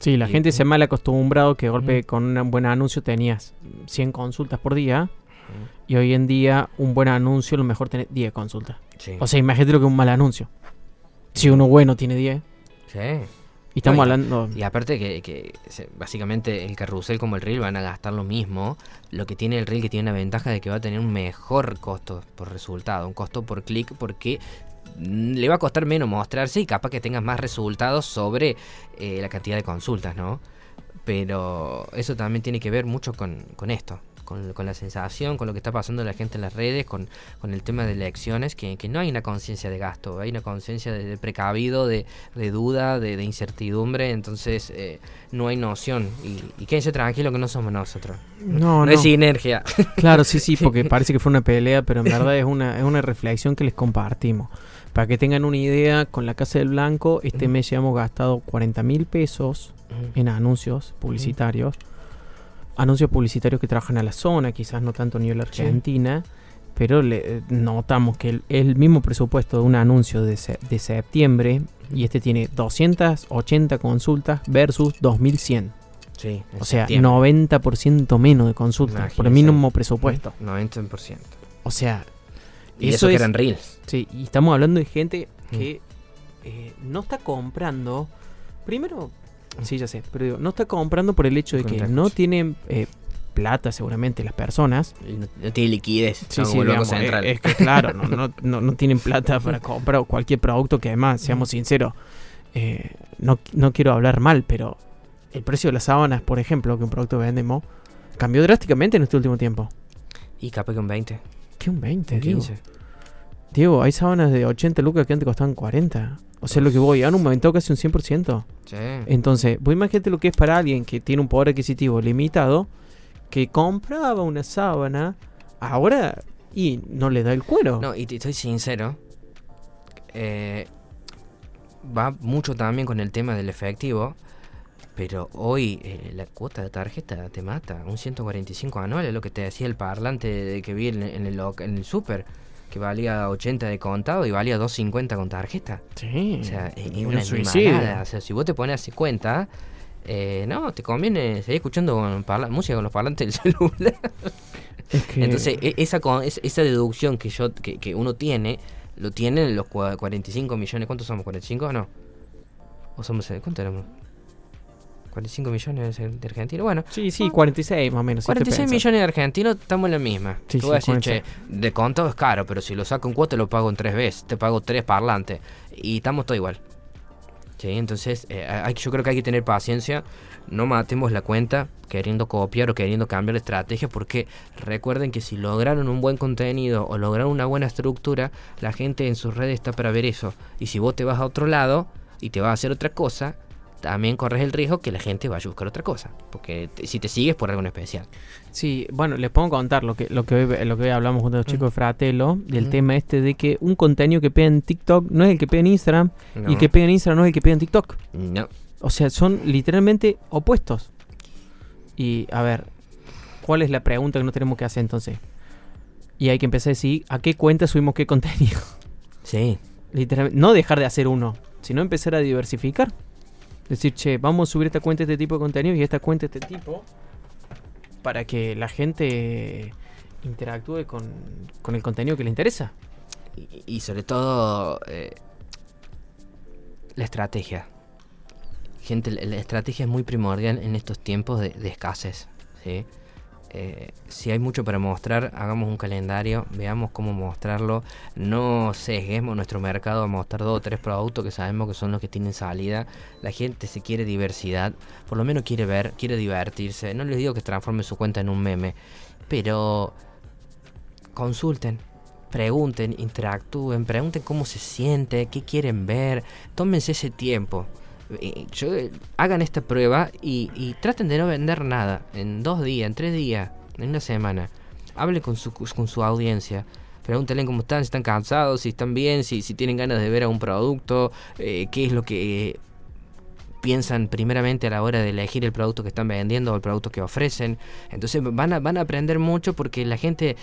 Sí, la Y- gente se mal acostumbrado que de golpe con un buen anuncio tenías 100 consultas por día Y hoy en día, un buen anuncio, lo mejor tiene 10 consultas. Sí. O sea, imagínate lo que un mal anuncio. Si uno bueno tiene 10. Sí. Y estamos hablando. Y aparte que, que básicamente el carrusel como el reel van a gastar lo mismo. Lo que tiene el reel que tiene una ventaja de que va a tener un mejor costo por resultado, un costo por clic porque mm, le va a costar menos mostrarse y capaz que tengas más resultados sobre eh, la cantidad de consultas, ¿no? Pero eso también tiene que ver mucho con, con esto, con, con la sensación, con lo que está pasando la gente en las redes, con, con el tema de elecciones, que, que no hay una conciencia de gasto, hay una conciencia de, de precavido, de, de duda, de, de incertidumbre, entonces eh, no hay noción. Y, y quédense tranquilos que no somos nosotros. No, no. es sinergia. Claro, sí, sí, porque parece que fue una pelea, pero en verdad es una, es una reflexión que les compartimos. Para que tengan una idea, con la Casa del Blanco, este mes ya hemos gastado 40 mil pesos en anuncios publicitarios. Anuncios publicitarios que trabajan a la zona, quizás no tanto a nivel Sí. Argentina, pero le, eh, notamos que el, el mismo presupuesto de un anuncio de, se- de septiembre, y este tiene 280 consultas versus 2100. Sí, O sea, septiembre. 90% menos de consultas por el mínimo presupuesto. 90%. O sea, Y Eso eso, que es- eran reels. sí, y estamos hablando de gente Mm. que eh, no está comprando. Primero, sí, ya sé, pero digo, no está comprando por el hecho de que no tienen eh, plata, seguramente, las personas. No, no tiene liquidez. Sí, sí, digamos, eh, Central. es que claro, no, no, no, no tienen plata para comprar cualquier producto que además, seamos sinceros, eh, no, no quiero hablar mal, pero el precio de las sábanas, por ejemplo, que un producto que vendemos, cambió drásticamente en este último tiempo. Y capaz que un 20, ¿Qué un 20, un Diego? 15. Diego, hay sábanas de 80 lucas que antes costaban 40. O sea, lo que voy, han aumentado casi un 100%. Sí. Entonces, vos imagínate lo que es para alguien que tiene un poder adquisitivo limitado, que compraba una sábana, ahora y no le da el cuero. No, y te estoy sincero. eh, va mucho también con el tema del efectivo. Pero hoy eh, la cuota de tarjeta te mata. Un 145 anual es lo que te decía el parlante de que vi en, en el, en el super. Que valía 80 de contado y valía 250 con tarjeta. Sí. O sea, es, un una suicidio. animalada. O sea, si vos te pones así cuenta, eh, no, te conviene seguir escuchando con música con los parlantes del celular. Es que- Entonces, e- esa, esa deducción que yo que, que uno tiene, lo tienen los cua- 45 millones. ¿Cuántos somos? ¿45 o no? ¿O somos, cuánto éramos? 45 millones de argentinos. Bueno, sí, sí, 46 más o menos. si te 46 pensás. millones de argentinos, estamos en la misma. Sí, Tú vas sí, a decir, che, de contado es caro, pero si lo saco en cuota lo pago en tres veces. Te pago tres parlantes. Y estamos todo igual. Sí, entonces eh, hay, yo creo que hay que tener paciencia. No matemos la cuenta queriendo copiar o queriendo cambiar la estrategia. Porque recuerden que si lograron un buen contenido o lograron una buena estructura, la gente en sus redes está para ver eso. Y si vos te vas a otro lado y te vas a hacer otra cosa, también corres el riesgo que la gente vaya a buscar otra cosa. Porque te- si te sigues por algo en especial. Sí, bueno, les puedo contar lo que, lo que, hoy, lo que hoy hablamos junto a los Mm. chicos de Fratelo, del Mm. tema este de que un contenido que pega en TikTok no es el que pega en Instagram, y el que pega en Instagram no es el que pega en TikTok. No. O sea, son literalmente opuestos. Y a ver, ¿cuál es la pregunta que no tenemos que hacer entonces? Y hay que empezar a decir, ¿a qué cuenta subimos qué contenido? Sí. Literalmente, no dejar de hacer uno, sino empezar a diversificar. Decir, che, vamos a subir esta cuenta este tipo de contenido y esta cuenta este tipo. Para que la gente interactúe con, con el contenido que le interesa. Y, sobre todo eh, la estrategia. Gente, la, la estrategia es muy primordial en estos tiempos de, de escasez. ¿sí? Eh, si hay mucho para mostrar, hagamos un calendario, veamos cómo mostrarlo. No sesguemos nuestro mercado a mostrar dos o tres productos que sabemos que son los que tienen salida. La gente se quiere diversidad, por lo menos quiere ver, quiere divertirse. No les digo que transformen su cuenta en un meme, pero consulten, pregunten, interactúen, pregunten cómo se siente, qué quieren ver, tómense ese tiempo. Eh, yo- eh, hagan esta prueba y, y traten de no vender nada en dos días, en tres días, en una semana. Hable con su, con su audiencia. Pregúntenle cómo están, si están cansados, si están bien, si, si tienen ganas de ver a un producto, eh, qué es lo que piensan primeramente a la hora de elegir el producto que están vendiendo o el producto que ofrecen. Entonces van a, van a aprender mucho porque la gente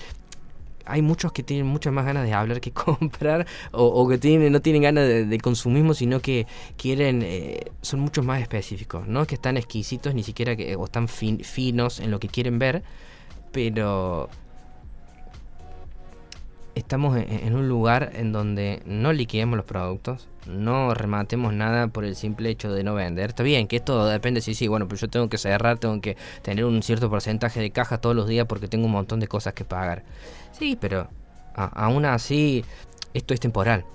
hay muchos que tienen muchas más ganas de hablar que comprar o, que tienen, no tienen ganas de, de consumismo, sino que quieren, eh, son mucho más específicos. No que están exquisitos ni siquiera que, o están fin- finos en lo que quieren ver, pero estamos en, en un lugar en donde no liquidemos los productos, no rematemos nada por el simple hecho de no vender. Está bien, que esto depende, sí, sí, bueno, pero yo tengo que cerrar, tengo que tener un cierto porcentaje de caja todos los días porque tengo un montón de cosas que pagar. Sí, pero a- aún así, esto es temporal.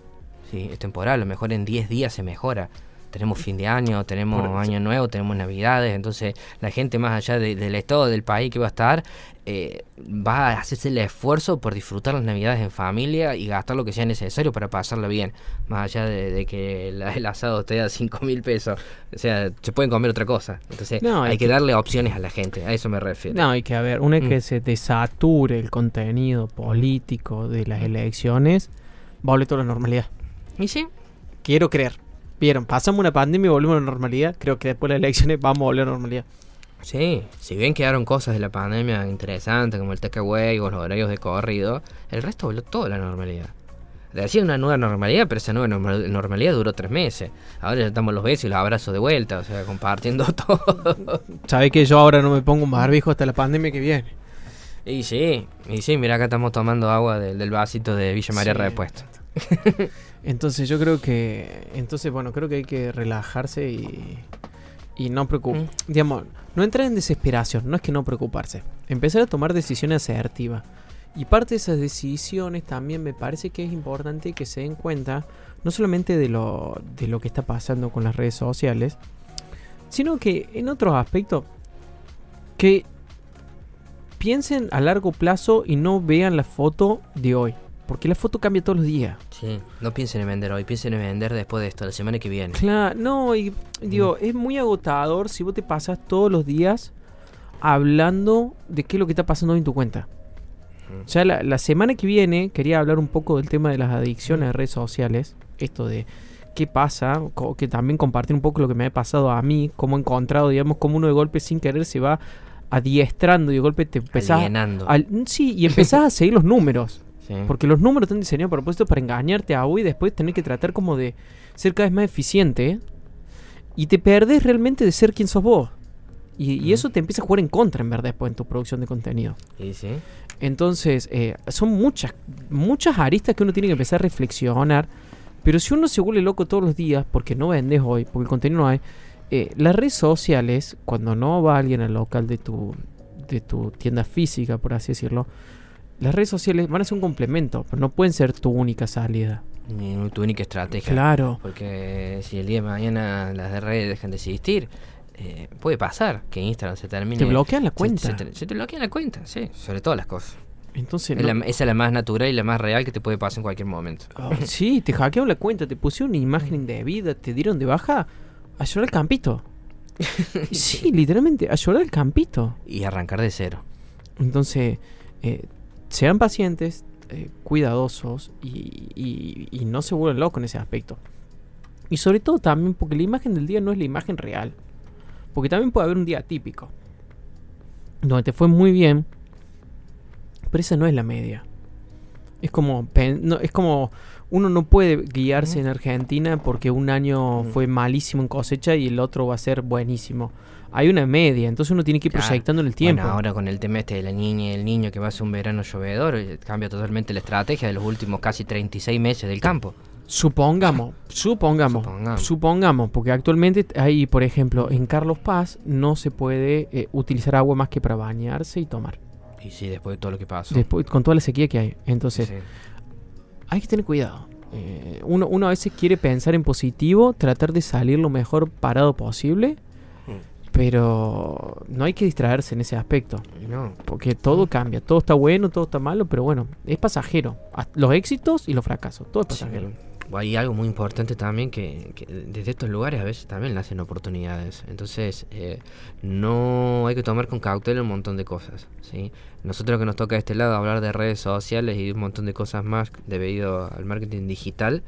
Sí, es temporal, a lo mejor en 10 días se mejora. Tenemos fin de año, tenemos Por- año nuevo, tenemos navidades, entonces la gente más allá de- del estado del país que va a estar, eh, va a hacerse el esfuerzo por disfrutar las navidades en familia y gastar lo que sea necesario para pasarla bien, más allá de, de que el asado esté a 5 mil pesos, o sea, se pueden comer otra cosa, entonces No, hay que que- darle opciones a la gente, a eso me refiero. No, hay que a ver, una vez Mm. que se desature el contenido político de las elecciones, va a volver toda la normalidad. ¿Y sí? Quiero creer. Vieron, pasamos una pandemia y volvemos a la normalidad. Creo que después de las elecciones vamos a volver a la normalidad. Sí, si bien quedaron cosas de la pandemia interesantes como el takeaway o los horarios de corrido, el resto volvió toda la normalidad. Decía una nueva normalidad, pero esa nueva normal- normalidad duró tres meses. Ahora ya estamos los besos y los abrazos de vuelta, o sea, compartiendo todo. Sabés que yo ahora no me pongo un barbijo hasta la pandemia que viene. y sí, y sí, mira acá estamos tomando agua del- del vasito de Villa María Sí. Repuesto. Entonces yo creo que... Entonces, bueno, creo que hay que relajarse y... Y no preocuparse. Mm. Digamos, no entrar en desesperación. No es que no preocuparse. Empezar a tomar decisiones asertivas. Y parte de esas decisiones también me parece que es importante que se den cuenta no solamente de lo, de lo que está pasando con las redes sociales, sino que en otros aspectos que piensen a largo plazo y no vean la foto de hoy. Porque la foto cambia todos los días. Sí, no piensen en vender hoy, piensen en vender después de esto, la semana que viene. Claro, no, y digo, es muy agotador si vos te pasas todos los días hablando de qué es lo que está pasando hoy en tu cuenta. Mm. Ya la, la semana que viene quería hablar un poco del tema de las adicciones a redes sociales. Esto de qué pasa, que también compartir un poco lo que me ha pasado a mí, cómo he encontrado, digamos, cómo uno de golpe sin querer se va adiestrando y de golpe te empezás... Alienando. al- sí, y empezás a seguir los números. Sí. Porque los números están diseñados a propósito para engañarte a hoy y después tener que tratar como de ser cada vez más eficiente. Y te perdés realmente de ser quien sos vos. Y, eso te empieza a jugar en contra en verdad después en tu producción de contenido. Sí. Entonces, eh, son muchas, muchas aristas que uno tiene que empezar a reflexionar. Pero si uno se vuelve loco todos los días porque no vendes hoy, porque el contenido no hay, eh, las redes sociales, cuando no va alguien al local de tu, de tu tienda física, por así decirlo, las redes sociales van a ser un complemento, pero no pueden ser tu única salida. Ni tu única estrategia. Claro. Porque si el día de mañana las de redes dejan de existir, eh, puede pasar que Instagram se termine. Te bloquean la cuenta. Se, te, se te bloquean la cuenta, sí. Sobre todas las cosas. Entonces, Es no- la- esa es la más natural y la más real que te puede pasar en cualquier momento. Oh, sí, te hackearon la cuenta, te pusieron una imagen indebida, te dieron de baja a llorar al campito. sí, literalmente, a llorar al campito. Y arrancar de cero. Entonces, eh, sean pacientes, eh, cuidadosos y, y- y no se vuelvan locos en ese aspecto. Y sobre todo también porque la imagen del día no es la imagen real. Porque también puede haber un día típico. Donde te fue muy bien. Pero esa no es la media. Es como, no, es como uno no puede guiarse en Argentina porque un año fue malísimo en cosecha y el otro va a ser buenísimo. Hay una media, entonces uno tiene que ir proyectando en el tiempo. Bueno, ahora con el tema este de la niña y el niño que va a ser un verano llovedor, eh, cambia totalmente la estrategia de los últimos casi 36 meses del campo. Supongamos, supongamos, Supongamos. supongamos, porque actualmente hay, por ejemplo, en Carlos Paz no se puede eh, utilizar agua más que para bañarse y tomar. Y sí, después de todo lo que pasó. Después, con toda la sequía que hay. Entonces, Sí. hay que tener cuidado. Eh, uno, uno a veces quiere pensar en positivo, tratar de salir lo mejor parado posible. Pero no hay que distraerse en ese aspecto. No, Porque todo cambia, todo está bueno, todo está malo, pero bueno, es pasajero. Los éxitos y los fracasos, todo es Sí, pasajero. Hay algo muy importante también que, que desde estos lugares a veces también nacen oportunidades. Entonces, eh, no hay que tomar con cautela un montón de cosas. ¿sí? Nosotros que nos toca de este lado hablar de redes sociales y un montón de cosas más debido al marketing digital,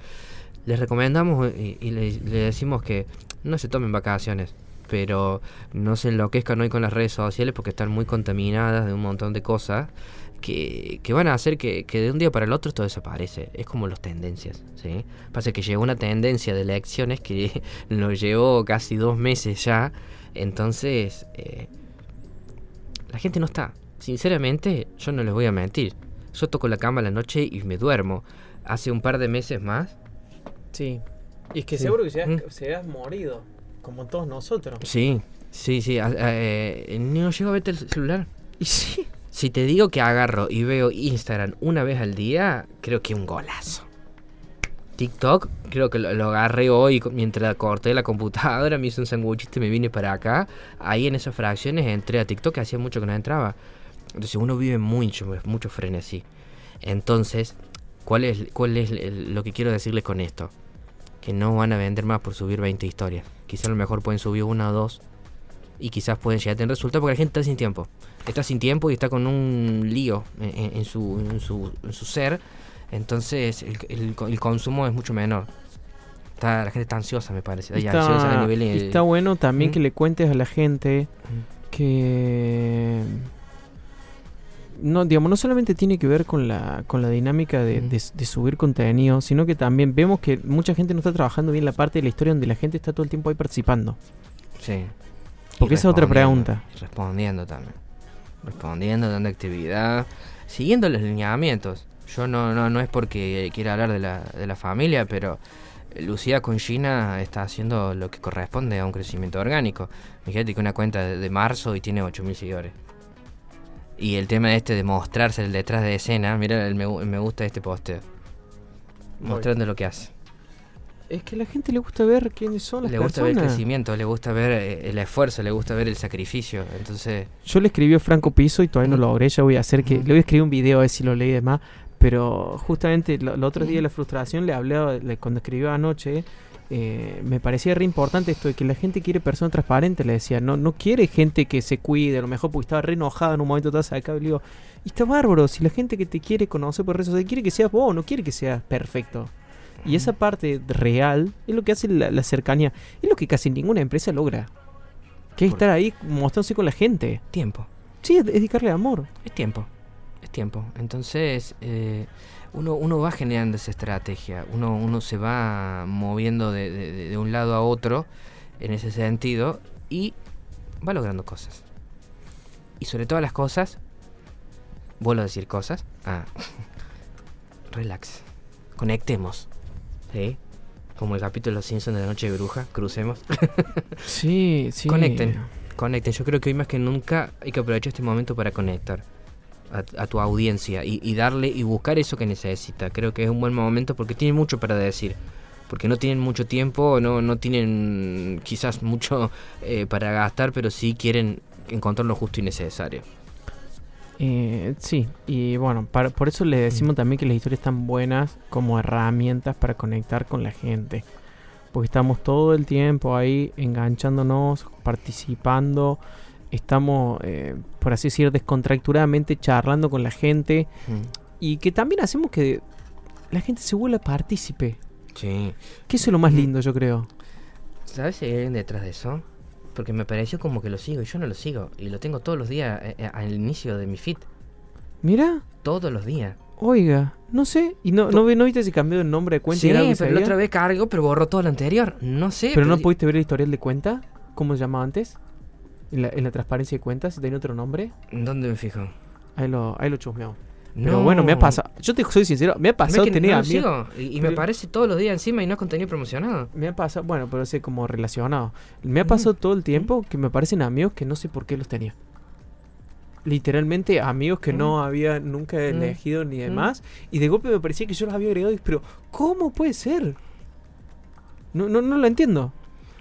les recomendamos y, y le, le decimos que no se tomen vacaciones. Pero no se enloquezcan hoy con las redes sociales porque están muy contaminadas de un montón de cosas que, que van a hacer que, que de un día para el otro esto desaparece. Es como las tendencias, ¿sí? Pasa que llegó una tendencia de elecciones que nos llevó casi dos meses ya. Entonces, eh, la gente no está. Sinceramente, yo no les voy a mentir. Yo toco la cama a la noche y me duermo. Hace un par de meses más. Sí. Y es que Sí. seguro que se has, Mm. se has morido, como todos nosotros. Sí, sí, sí. eh, no llego a ver el celular. Y sí. Si te digo que agarro y veo Instagram una vez al día, creo que un golazo. TikTok, creo que lo, lo agarré hoy mientras corté la computadora, me hice un sanguchito y me vine para acá. Ahí en esas fracciones entré a TikTok, que hacía mucho que no entraba. Entonces uno vive mucho, mucho frenesí. Entonces, ¿cuál es, cuál es lo que quiero decirles con esto? Que no van a vender más por subir 20 historias. Quizás a lo mejor pueden subir una o dos. Y quizás pueden llegar a tener resultados porque la gente está sin tiempo. Está sin tiempo y está con un lío en, su, en, su, en su ser. Entonces el, el el consumo es mucho menor. Está, la gente está ansiosa, me parece. Hay ansiosa a Está, nivel está bueno también Mm. que le cuentes a la gente que no digamos no solamente tiene que ver con la con la dinámica de, Mm. de- de subir contenido sino que también vemos que mucha gente no está trabajando bien la parte de la historia donde la gente está todo el tiempo ahí participando Sí. Porque esa es otra pregunta. y Respondiendo también. Respondiendo, dando actividad. Siguiendo los lineamientos. Yo no, no, no es porque quiera hablar de la, de la familia, pero Lucía con Gina está haciendo lo que corresponde a un crecimiento orgánico. Fíjate que una cuenta de, de marzo y tiene 8.000 seguidores. Y el tema este de mostrarse el detrás de escena, mira el me, me gusta este posteo. Mostrando lo que hace. es que a la gente le gusta ver quiénes son las Le gusta ver el personas crecimiento, le gusta ver eh, el esfuerzo, le gusta ver el sacrificio. Entonces, yo le escribí a Franco Piso y todavía no lo logré ya voy a hacer que le voy a escribir un video a ver si lo leí y demás pero justamente el otro día de la frustración le hablé le- cuando escribió anoche eh, me parecía re importante esto de que la gente quiere personas transparentes, le decía, no, no quiere gente que se cuide, a lo mejor porque estaba re enojada en un momento estás acá y le digo, y está bárbaro, si la gente que te quiere conocer por redes sociales quiere que seas vos, no quiere que seas perfecto. Y esa parte real es lo que hace la, la cercanía, es lo que casi ninguna empresa logra. Que es estar ahí mostrándose con la gente. tiempo. Sí, es dedicarle amor. Es tiempo, es tiempo. Entonces, eh, uno, uno va generando esa estrategia, uno, uno se va moviendo de, de- de- de un lado a otro en ese sentido y va logrando cosas. Y sobre todas las cosas, vuelvo a decir cosas, ah, relax, conectemos, ¿sí? Como el capítulo de Los Simpsons de la Noche de Bruja, crucemos. Sí, sí. Conecten. Conecten. Yo creo que hoy más que nunca hay que aprovechar este momento para conectar a, a tu audiencia y, y darle y buscar eso que necesita. Creo que es un buen momento porque tienen mucho para decir. Porque no tienen mucho tiempo, no, no tienen quizás mucho eh, para gastar, pero sí quieren encontrar lo justo y necesario. Eh, sí, y bueno, para- por eso le decimos también que las historias están buenas como herramientas para conectar con la gente. Porque estamos todo el tiempo ahí enganchándonos, participando, estamos, eh, por así decir, descontracturadamente charlando con la gente y que también hacemos que la gente se vuelva partícipe. Sí. Que eso es lo más Mm. lindo, yo creo. ¿Sabes si hay alguien detrás de eso? Porque me pareció como que lo sigo y yo no lo sigo. Y lo tengo todos los días eh, eh, al inicio de mi feed. Mira, Todos los días. oiga, no sé, y no, no, vi- no viste si cambió el nombre de cuenta. Sí, pero la otra vez cargo, pero borró todo lo anterior. No sé. Pero no di- pudiste ver el historial de cuenta, ¿cómo se llamaba antes? En la, en la transparencia de cuentas, tenía otro nombre. ¿Dónde me fijo? Ahí lo, ahí lo chusmeamos. Pero No. bueno, me ha pasado. Yo te soy sincero, me ha ¿Ves pasado tener no amigos. Y, me aparece todos los días encima y no es contenido promocionado. Me ha pasado, bueno, pero sé como relacionado. Me ha Mm. pasado todo el tiempo que me aparecen amigos que no sé por qué los tenía. Literalmente amigos que no había nunca Mm. elegido ni Mm. demás. Y de golpe me parecía que yo los había agregado. y- Pero, ¿cómo puede ser? No, no, no lo entiendo.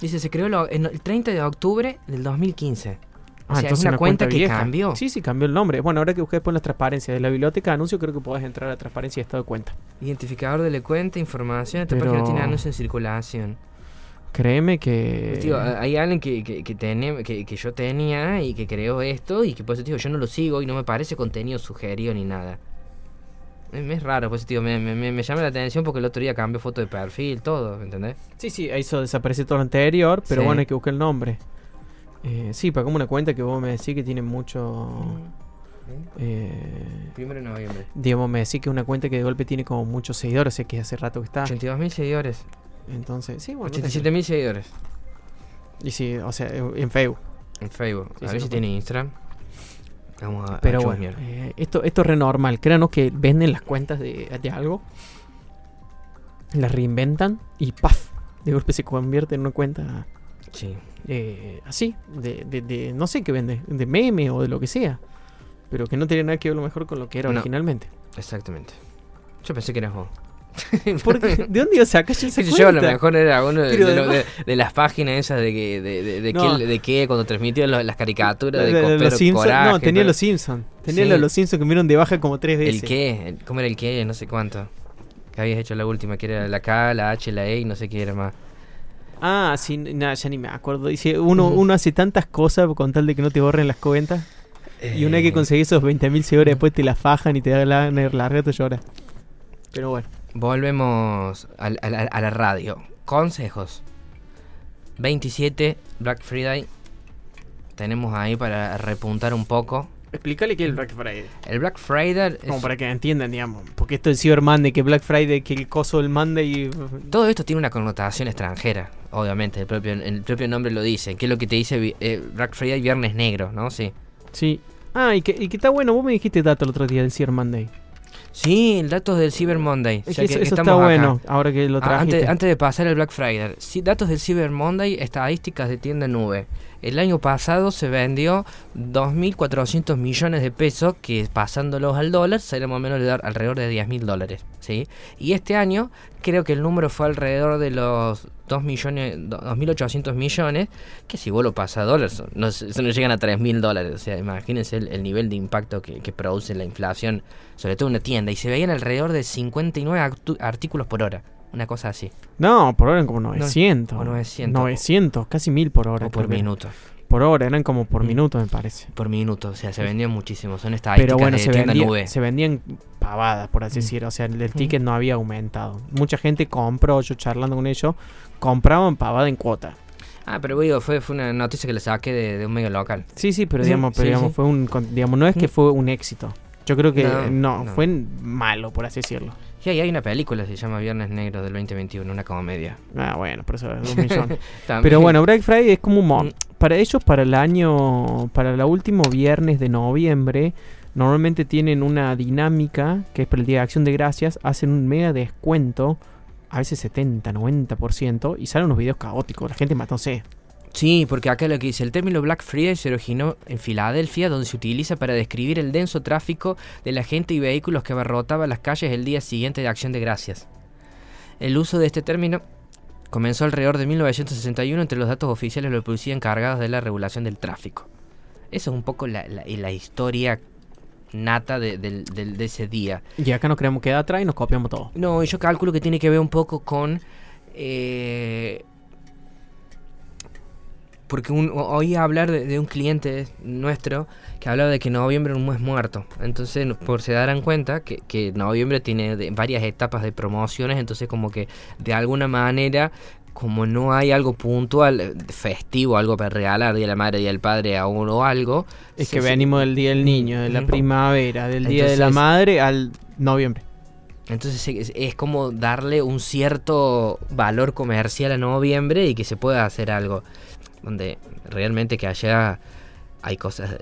Dice, se creó lo- en el 30 de octubre del 2015. Ah, o sea, es una cuenta, que vieja. cambió. Sí, sí, cambió el nombre. Bueno, ahora que busqué después la transparencia de la biblioteca de anuncios, creo que podés entrar a la transparencia de estado de cuenta. Identificador de la cuenta, información. Esta Pero- página tiene anuncios en circulación. Créeme que. Tío, hay alguien que, que, que, que, que yo tenía y que creó esto y que por eso, tío, yo no lo sigo y no me parece contenido sugerido ni nada. Es, raro, pues, tío, me, me, me- me llama la atención porque el otro día cambió foto de perfil, todo, ¿entendés? Sí, sí, hizo desaparecer todo lo anterior, pero Sí. bueno, hay que buscar el nombre. Eh, sí, para como una cuenta que vos me decís que tiene mucho. Eh, Primero de noviembre. digamos, me decís que es una cuenta que de golpe tiene como muchos seguidores, sé que hace rato que está. 82 mil seguidores. Entonces, sí, bueno. no te- 87 mil seguidores Y sí, o sea, en Facebook. en Facebook. Sí, a ver si tiene Instagram. Vamos a, a Pero bueno, eh, esto, esto es re normal. Créanos que venden las cuentas de, de algo, las reinventan y ¡paf! De golpe se convierte en una cuenta Sí. eh, así, de, de, de- no sé qué vende, de meme o de lo que sea. Pero que no tiene nada que ver a lo mejor con lo que era No. originalmente. Exactamente. Yo pensé que eras vos. Porque, ¿De dónde iba a sacar yo esa yo, a lo mejor era uno de, Pero de de- de las páginas esas de que, de, No. cuando transmitió lo- las caricaturas La- de la- la- Copero los Simpsons, Coraje, no, tenía todo. los Simpsons. Tenía Sí. los, los Simpsons que me dieron de baja como tres veces. ¿El qué? ¿Cómo era el qué? No sé cuánto. Que habías hecho la última, que era la K, la H, la E y no sé qué era más. Ah, sí, nada, ya ni me acuerdo. Dice, uno, uno hace tantas cosas con tal de que no te borren las cuentas. Y una vez que Eh, conseguís esos 20.000 seguidores, después te la fajan y te da la larga, te llora. Pero bueno. Volvemos al- a, la- a la radio. Consejos. 27, Black Friday. Tenemos ahí para repuntar un poco. Explícale qué es el Black Friday. El Black Friday es- Como para que entiendan, digamos. Porque esto es Cyber Monday, que Black Friday, que el coso del Monday. Todo esto tiene una connotación extranjera, obviamente, el propio, el propio nombre lo dice. ¿Qué es lo que te dice eh, Black Friday, Viernes Negro, no? Sí. Sí. Ah, y que, y que está bueno. Vos me dijiste dato el otro día del Cyber Monday. Sí, el datos del Cyber Monday. Es ya que que- eso, está acá. bueno, ahora que lo Ah, trajiste. antes, antes de pasar al Black Friday, sí, datos del Cyber Monday, estadísticas de tienda nube. El año pasado se vendió 2.400 millones de pesos, que pasándolos al dólar, sería más o menos alrededor de 10.000 dólares. ¿sí? Y este año creo que el número fue alrededor de los 2 millones, 2.800 millones, que si vos lo pasas a dólares, no, se- no llegan a 3.000 dólares. O sea, imagínense el, el nivel de impacto que, que produce la inflación, sobre todo en una tienda. Y se veían alrededor de 59 actu- artículos por hora. Una cosa así. No, por hora eran como 900. o 900. 900, casi 1000 por hora. O por minuto. Por hora, eran como por Mm. minuto, me parece. Por minuto. O sea, se vendían muchísimo. Son estadísticas Pero bueno, de se, tienda vendía- nube. se vendían pavadas, por así Mm. decir. O sea, el, el Mm. ticket no había aumentado. Mucha gente compró, yo charlando con ellos, compraban pavada en cuota. Ah, pero digo, fue, fue una noticia que le saqué de, de un medio local. Sí, sí, pero Sí, digamos, pero digamos, sí. fue un, digamos, no es que Mm. fue un éxito. Yo creo que No, no, no. fue malo, por así decirlo. Y ahí hay una película, se llama Viernes Negro del 2021, una comedia. Ah, bueno, por eso es un millón. Pero bueno, Black Friday es como un mo- Mm. para ellos para el año para el último viernes de noviembre normalmente tienen una dinámica que es para el Día de Acción de Gracias, hacen un mega descuento, a veces 70, 90% y salen unos videos caóticos, la gente matándose. Sí, porque acá lo que dice, el término Black Friday se originó en Filadelfia, donde se utiliza para describir el denso tráfico de la gente y vehículos que abarrotaba las calles el día siguiente de Acción de Gracias. El uso de este término comenzó alrededor de 1961 entre los datos oficiales de la policía encargados de la regulación del tráfico. Eso es un poco la, la- la historia nata de, ese día. Y acá nos creemos queda atrás y nos copiamos todo. No, yo calculo que tiene que ver un poco con... eh, porque un, oí hablar de, de un cliente nuestro que hablaba de que noviembre es un mes muerto. Entonces, por se darán cuenta que, que noviembre tiene de- varias etapas de promociones, entonces como que de alguna manera, como no hay algo puntual, eh, festivo, algo para regalar, Día de la Madre, Día del Padre a uno o algo. Es se- que venimos del Día del Niño, de la primavera, del Día de la Madre al noviembre. Entonces es, es como darle un cierto valor comercial a noviembre y que se pueda hacer algo donde realmente que allá hay cosas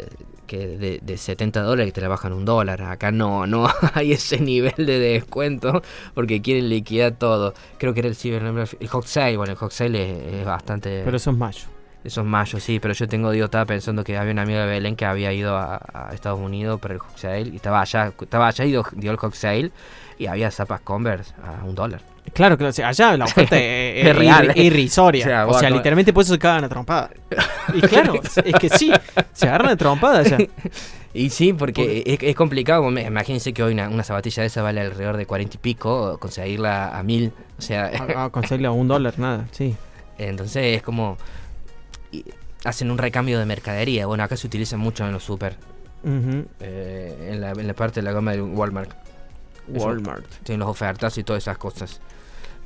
que de, de 70 dólares que te la bajan un dólar. Acá no, no hay ese nivel de descuento porque quieren liquidar todo. Creo que era el Cyber el Hot Sale. Bueno, el Hot Sale es, es bastante... Pero eso es mayo. Esos mayos, sí, pero yo tengo, digo, estaba pensando que había una amiga de Belén que había ido a, a Estados Unidos para el Hot Sale y estaba allá, estaba allá y dio, dio el Hot Sale y había zapas Converse a un dólar. Claro que o sea, allá la oferta es, Es es real. irri- irrisoria. O sea, O literalmente por eso se cagan a trompada. Y claro, es que sí, se agarran a trompada allá. Y sí, porque es, es complicado. Imagínense que hoy una, una zapatilla de esa vale alrededor de 40 y pico, conseguirla a mil. O sea, A, a conseguirle a un dólar, nada, sí. entonces es como. hacen un recambio de mercadería. Bueno, acá se utiliza mucho en los super. Eh, en, la, en la parte de la gama de Walmart. Walmart. Tienen los ofertas y todas esas cosas.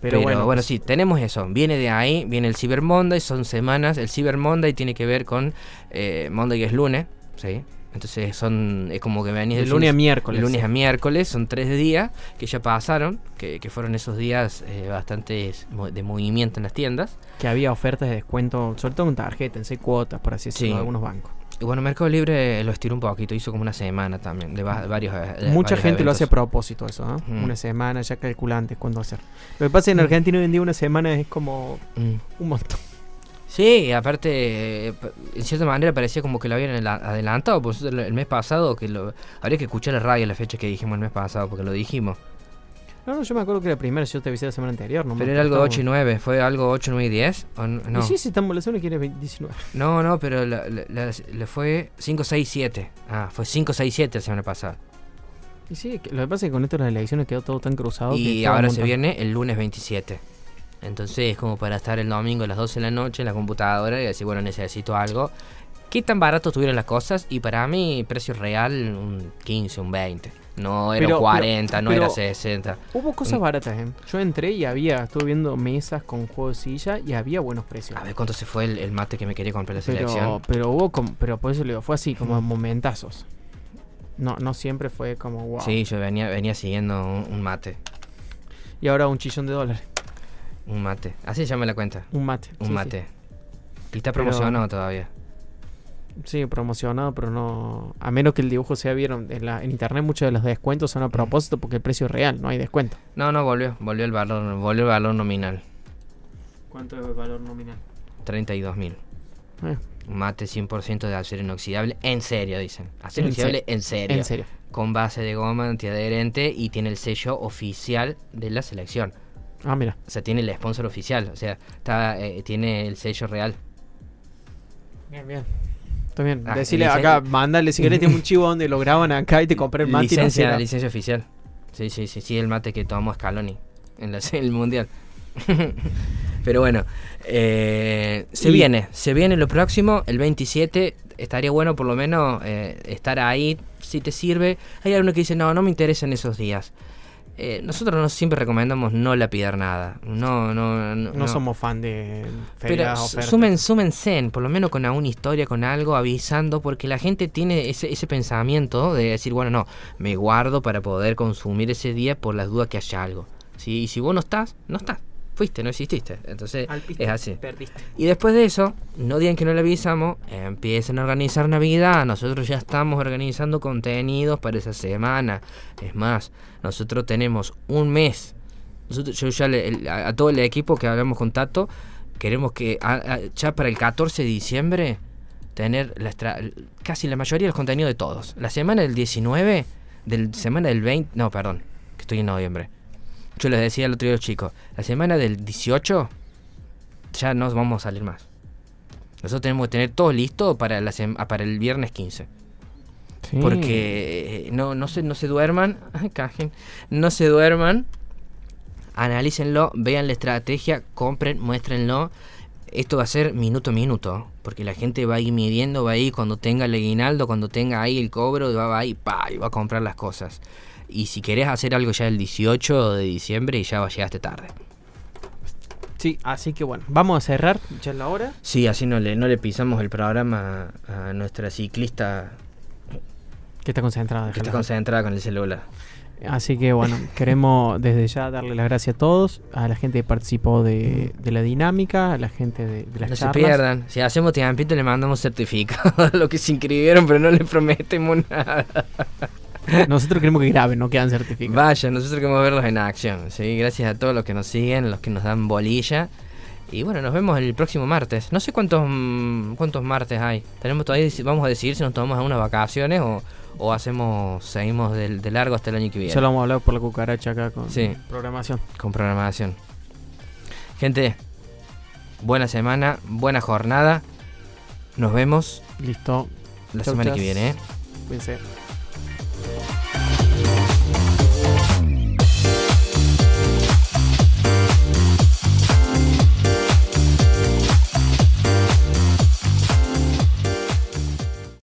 Pero, Pero, bueno, sí, tenemos eso. Viene de ahí, viene el Cyber Monday, son semanas. El Cyber Monday tiene que ver con eh, Monday que es lunes, ¿sí? Entonces son, es como que venís del lunes a miércoles. lunes a miércoles, son tres días que ya pasaron, que, que fueron esos días eh, bastante de movimiento en las tiendas. Que había ofertas de descuento, sobre todo en tarjeta, en seis cuotas, por así decirlo, Sí. de algunos bancos. Y bueno, Mercado Libre lo estiró un poquito, hizo como una semana también, de va- varios. de Mucha varios gente lo hace a propósito eso, ¿no? Mm. Una semana ya calculante cuándo hacer. Lo que pasa es que en Mm. Argentina hoy en día una semana es como Mm. un montón. Sí, aparte, eh, en cierta manera parecía como que lo habían adela- adelantado, pues el, el mes pasado, que lo habría que escuchar la radio la fecha que dijimos el mes pasado, porque lo dijimos. No, no, yo me acuerdo que la primera yo te avisé la semana anterior, ¿no? Pero era algo 8 y 9, ¿fue algo 8, 9 y 10? ¿O no? Y sí, sí, estamos la semana que 20 19. no, no, pero le fue 5, 6, 7. Ah, fue 5, 6, 7 la semana pasada. Y sí, que- lo que pasa es que con esto de las elecciones quedó todo tan cruzado. que Y todo ahora se viene el lunes 27. Entonces es como para estar el domingo a las 12 de la noche en la computadora y decir, bueno, necesito algo. ¿Qué tan barato estuvieron las cosas? Y para mí, precio real, un 15, un 20. No era Pero- 40, no pero- era 60. Hubo cosas Mm. baratas, ¿eh? Yo entré y había, estuve viendo mesas con juego de silla y había buenos precios. A ver cuánto se fue el, el mate que me quería comprar la selección. pero hubo, como- pero por eso le digo, fue así, como Mm. momentazos. No, no siempre fue como wow. Sí, yo venía, venía siguiendo un, un mate. Y ahora un chillón de dólares. Un mate. Así se llama la cuenta. Un mate. Un sí, mate. Y está promocionado todavía. Sí. Promocionado, pero no. A menos que el dibujo sea vieron en, la, en internet, muchos de los descuentos son a propósito porque el precio es real, no hay descuento. No, no, volvió. Volvió el valor, volvió el valor nominal. ¿Cuánto es el valor nominal? 32 mil. Eh, Un mate 100% de acero inoxidable. En serio, dicen. Acero En inoxidable en serio. en serio. Con base de goma antiadherente y tiene el sello oficial de la selección. Ah, mira. O sea, tiene el sponsor oficial. O sea, está, eh, tiene el sello real. Bien, bien. Bien. Ah, Decirle acá, mandale si querés, tiene un chivo donde lo graban acá y te compré el mate. licencia, licencia oficial. Sí, sí, sí, sí, el mate que tomó Scaloni en la, el mundial. Pero bueno, eh, se Y- viene, se viene lo próximo, el 27. Estaría bueno por lo menos eh, estar ahí, si te sirve. Hay algunos que dicen, no, no me interesan esos días. Eh, nosotros no siempre recomendamos no lapidar nada. No, no, no. No, somos fan de Pero ferias, su- ofertas. sumen, súmense, por lo menos con alguna historia, con algo, avisando, porque la gente tiene ese, ese pensamiento de decir, bueno, no, me guardo para poder consumir ese día por las dudas que haya algo. ¿sí? Y si vos no estás, no estás. Fuiste, no exististe. Entonces, es así. Perdiste. Y después de eso, no digan que no le avisamos, empiecen a organizar Navidad. Nosotros ya estamos organizando contenidos para esa semana. Es más, nosotros tenemos un mes. Nosotros, yo ya le- el- a, a todo el equipo que hablamos con Tato, queremos que a- a- ya para el 14 de diciembre tener la estra- casi la mayoría de los contenidos de todos. La semana del 19, del semana del 20, no, perdón, que estoy en noviembre. Yo les decía el otro día a los chicos, la semana del 18 ya no vamos a salir más. Nosotros tenemos que tener todo listo para, la para el viernes 15. Sí. Porque eh, no, no, se, no se duerman, cajen, no se duerman, analícenlo, vean la estrategia, compren, muéstrenlo. Esto va a ser minuto a minuto, porque la gente va a ir midiendo, va a ir cuando tenga el aguinaldo, cuando tenga ahí el cobro, va, va a ir pa, y va a comprar las cosas. Y si querés hacer algo ya el 18 de diciembre, ya llegaste tarde. Sí, así que bueno, vamos a cerrar, ya es la hora. Sí, así no le, no le pisamos el programa a nuestra ciclista Que está concentrada. que está concentrada con el celular. Así que bueno, queremos desde ya darle las gracias a todos, a la gente que participó de, de la dinámica, a la gente de, de las No se pierdan. Si hacemos tiempito le mandamos certificado a los que se inscribieron, pero no le prometemos nada. Nosotros queremos que graben, no quedan certificados. Vaya, nosotros queremos verlos en acción. ¿sí? Gracias a todos los que nos siguen, los que nos dan bolilla. Y bueno, nos vemos el próximo martes. No sé cuántos mm, cuántos martes hay. Tenemos todavía vamos a decidir si nos tomamos algunas vacaciones o, o hacemos seguimos de, de largo hasta el año que viene. Ya lo vamos a hablar por la cucaracha acá con Sí. programación. con programación. Gente, buena semana, buena jornada. Nos vemos Listo. la Chau, semana chas. que viene. ¿eh? Cuídense.